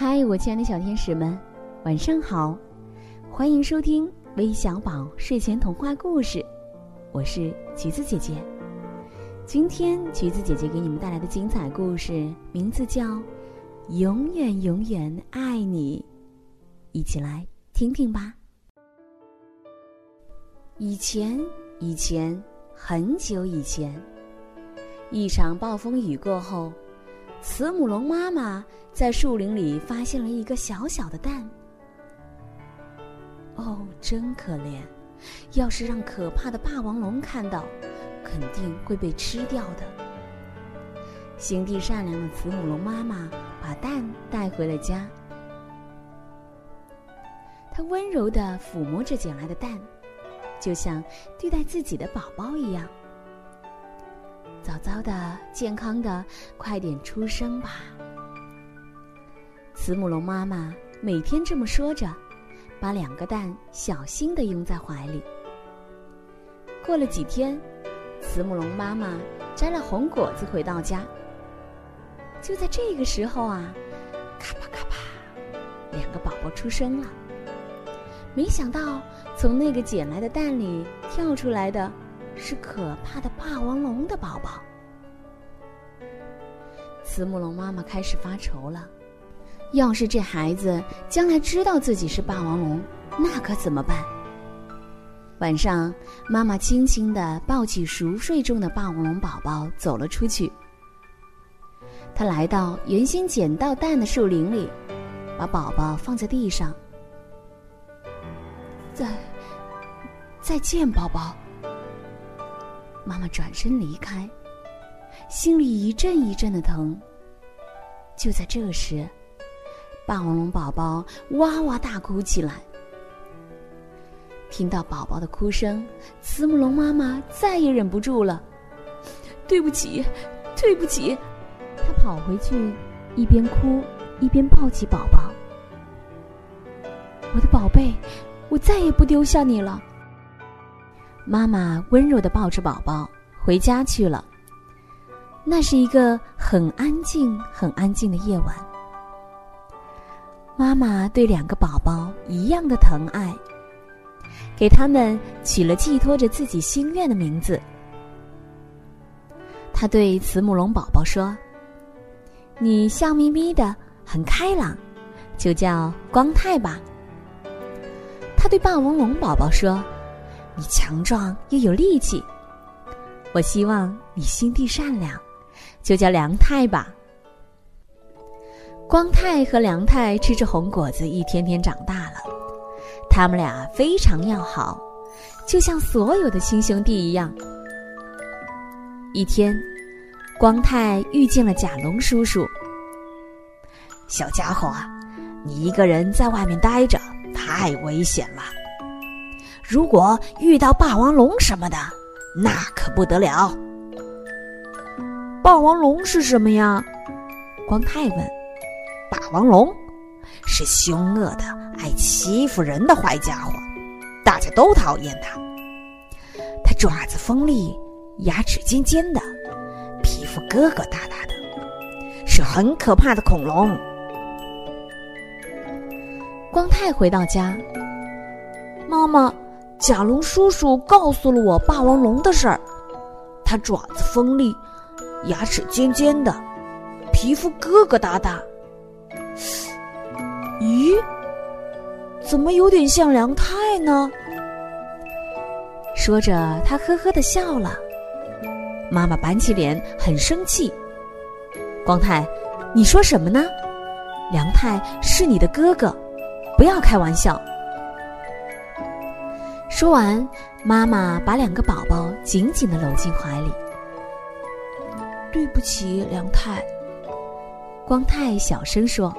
嗨，我亲爱的小天使们，晚上好！欢迎收听微小宝睡前童话故事，我是橘子姐姐。今天橘子姐姐给你们带来的精彩故事名字叫《永远永远爱你》，一起来听听吧。以前，以前，很久以前，一场暴风雨过后。慈母龙妈妈在树林里发现了一个小小的蛋。哦，真可怜！要是让可怕的霸王龙看到，肯定会被吃掉的。心地善良的慈母龙妈妈把蛋带回了家，她温柔的抚摸着捡来的蛋，就像对待自己的宝宝一样。早早的，健康的，快点出生吧！慈母龙妈妈每天这么说着，把两个蛋小心的拥在怀里。过了几天，慈母龙妈妈摘了红果子回到家。就在这个时候啊，咔吧咔吧，两个宝宝出生了。没想到，从那个捡来的蛋里跳出来的。是可怕的霸王龙的宝宝。慈母龙妈妈开始发愁了，要是这孩子将来知道自己是霸王龙，那可怎么办？晚上，妈妈轻轻的抱起熟睡中的霸王龙宝宝走了出去。她来到原先捡到蛋的树林里，把宝宝放在地上。再，再见，宝宝。妈妈转身离开，心里一阵一阵的疼。就在这时，霸王龙宝宝哇哇大哭起来。听到宝宝的哭声，慈母龙妈妈再也忍不住了：“对不起，对不起！”她跑回去，一边哭一边抱起宝宝：“我的宝贝，我再也不丢下你了。”妈妈温柔的抱着宝宝回家去了。那是一个很安静、很安静的夜晚。妈妈对两个宝宝一样的疼爱，给他们取了寄托着自己心愿的名字。他对慈母龙宝宝说：“你笑眯眯的，很开朗，就叫光太吧。”他对霸王龙宝宝说。你强壮又有力气，我希望你心地善良，就叫梁太吧。光太和梁太吃着红果子，一天天长大了。他们俩非常要好，就像所有的亲兄弟一样。一天，光太遇见了甲龙叔叔。小家伙啊，你一个人在外面待着，太危险了。如果遇到霸王龙什么的，那可不得了。霸王龙是什么呀？光太问。霸王龙是凶恶的、爱欺负人的坏家伙，大家都讨厌它。它爪子锋利，牙齿尖尖的，皮肤疙疙瘩瘩的，是很可怕的恐龙。光太回到家，妈妈。甲龙叔叔告诉了我霸王龙的事儿，它爪子锋利，牙齿尖尖的，皮肤疙疙瘩瘩。咦，怎么有点像梁太呢？说着，他呵呵的笑了。妈妈板起脸，很生气。光太，你说什么呢？梁太是你的哥哥，不要开玩笑。说完，妈妈把两个宝宝紧紧的搂进怀里。对不起，梁太。光太小声说。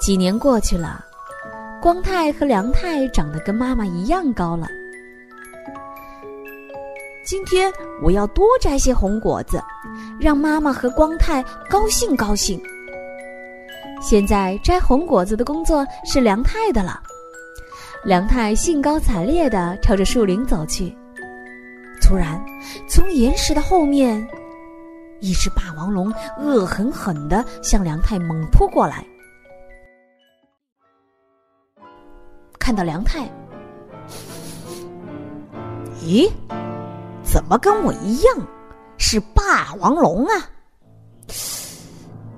几年过去了，光太和梁太长得跟妈妈一样高了。今天我要多摘些红果子，让妈妈和光太高兴高兴。现在摘红果子的工作是梁太的了。梁太兴高采烈地朝着树林走去。突然，从岩石的后面一只霸王龙恶狠狠地向梁太猛扑过来。看到梁太，咦，怎么跟我一样是霸王龙啊？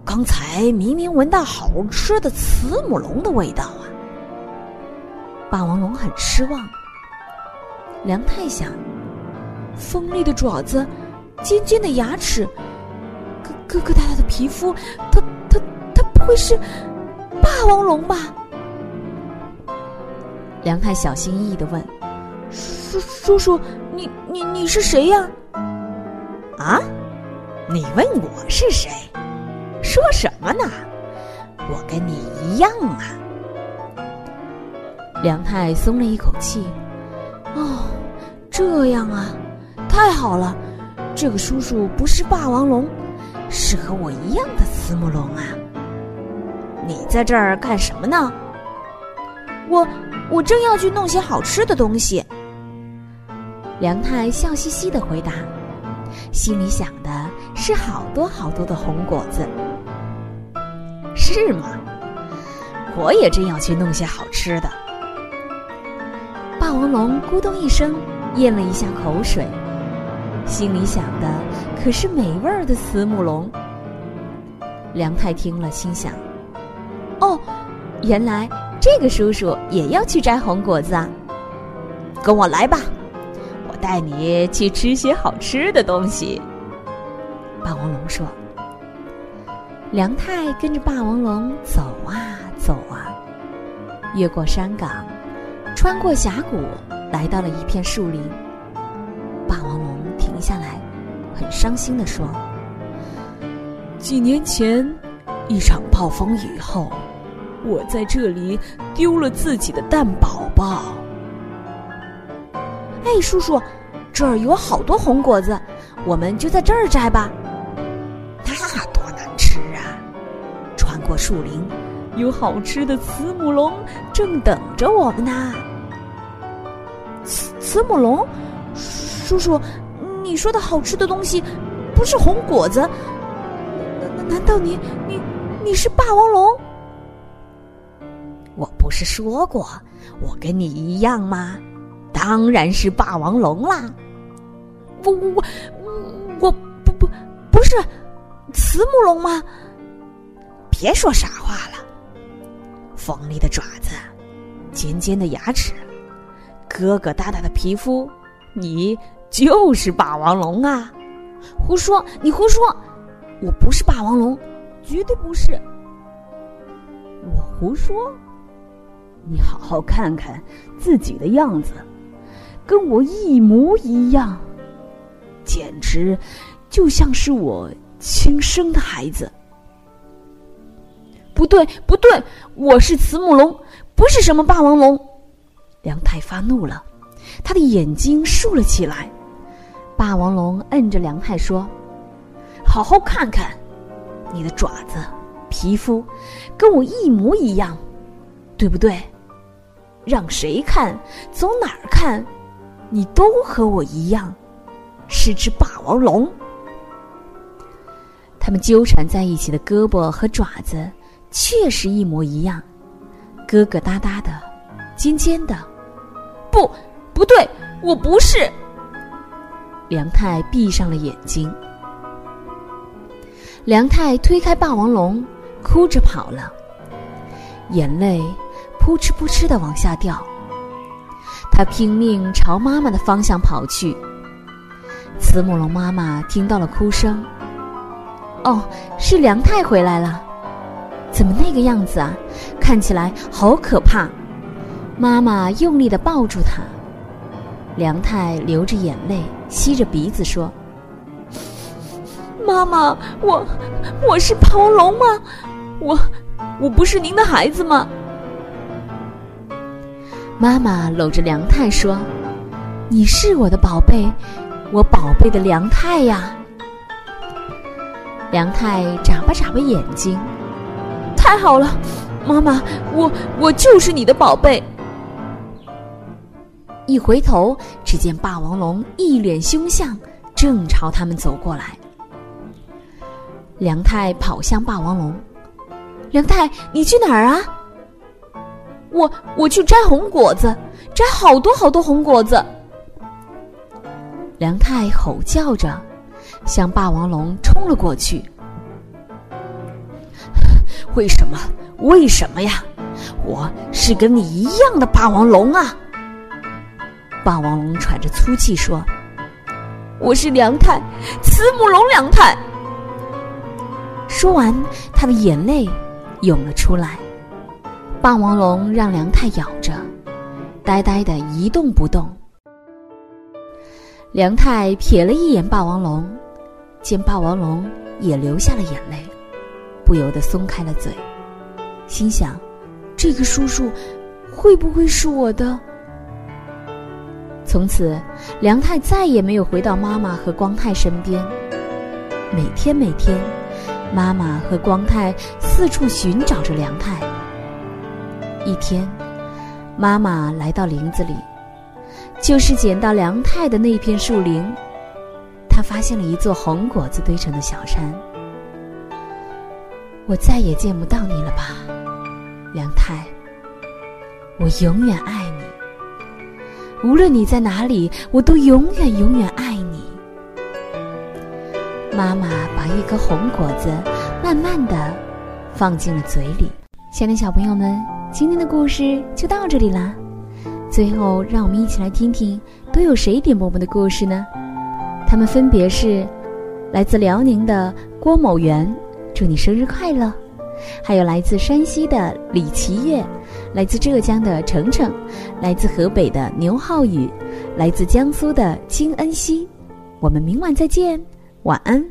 刚才明明闻到好吃的慈母龙的味道！霸王龙很失望。梁太想，锋利的爪子，尖尖的牙齿，疙疙疙瘩瘩的皮肤，它它它不会是霸王龙吧？梁太小心翼翼的问：“叔叔叔，你你你是谁呀？”啊，你问我是谁？说什么呢？我跟你一样啊！梁太松了一口气。哦，这样啊，太好了！这个叔叔不是霸王龙，是和我一样的慈母龙啊！你在这儿干什么呢？我我正要去弄些好吃的东西。梁太笑嘻嘻的回答，心里想的是好多好多的红果子。是吗？我也正要去弄些好吃的。霸王龙咕咚一声咽了一下口水，心里想的可是美味儿的慈母龙。梁太听了，心想：“哦，原来这个叔叔也要去摘红果子啊！跟我来吧，我带你去吃些好吃的东西。”霸王龙说。梁太跟着霸王龙走啊走啊，越过山岗，穿过峡谷，来到了一片树林。霸王龙停下来，很伤心的说：“几年前，一场暴风雨后，我在这里丢了自己的蛋宝宝。”哎，叔叔，这儿有好多红果子，我们就在这儿摘吧。那多难吃啊！穿过树林，有好吃的慈母龙正等着我们呢。慈慈母龙，叔叔，你说的好吃的东西不是红果子？难难道你你你是霸王龙？我不是说过我跟你一样吗？当然是霸王龙啦！我我我我不不不是慈母龙吗？别说傻话了！锋利的爪子，尖尖的牙齿，疙疙瘩瘩的皮肤，你就是霸王龙啊！胡说！你胡说！我不是霸王龙，绝对不是！我胡说！你好好看看自己的样子，跟我一模一样，简直就像是我亲生的孩子。不对，不对，我是慈母龙，不是什么霸王龙。梁太发怒了，他的眼睛竖了起来。霸王龙摁着梁太说：“好好看看，你的爪子、皮肤跟我一模一样，对不对？让谁看，从哪儿看，你都和我一样，是只霸王龙。”他们纠缠在一起的胳膊和爪子。确实一模一样，疙疙瘩瘩的，尖尖的。不，不对，我不是。梁太闭上了眼睛。梁太推开霸王龙，哭着跑了，眼泪扑哧扑哧的往下掉。他拼命朝妈妈的方向跑去。慈母龙妈妈听到了哭声，哦，是梁太回来了。怎么那个样子啊？看起来好可怕！妈妈用力的抱住他。梁太流着眼泪，吸着鼻子说：“妈妈，我我是霸王龙吗？我我不是您的孩子吗？”妈妈搂着梁太说：“你是我的宝贝，我宝贝的梁太呀。”梁太眨巴眨巴眼睛。太好了，妈妈，我我就是你的宝贝。一回头，只见霸王龙一脸凶相，正朝他们走过来。梁太跑向霸王龙。梁太，你去哪儿啊？我我去摘红果子，摘好多好多红果子。梁太吼叫着，向霸王龙冲了过去。为什么？为什么呀？我是跟你一样的霸王龙啊！霸王龙喘着粗气说：“我是梁太，慈母龙梁太。”说完，他的眼泪涌了出来。霸王龙让梁太咬着，呆呆的一动不动。梁太瞥了一眼霸王龙，见霸王龙也流下了眼泪，不由得松开了嘴，心想：这个叔叔会不会是我的？从此，梁太再也没有回到妈妈和光太身边。每天每天，妈妈和光太四处寻找着梁太。一天，妈妈来到林子里，就是捡到梁太的那片树林。她发现了一座红果子堆成的小山。我再也见不到你了吧，梁太。我永远爱。无论你在哪里，我都永远永远爱你。妈妈把一颗红果子慢慢的放进了嘴里。亲爱的小朋友们。今天的故事就到这里啦。最后，让我们一起来听听都有谁点播我们的故事呢？他们分别是来自辽宁的郭某元，祝你生日快乐；还有来自山西的李奇月，来自浙江的程程，来自河北的牛浩宇，来自江苏的金恩熙。我们明晚再见，晚安。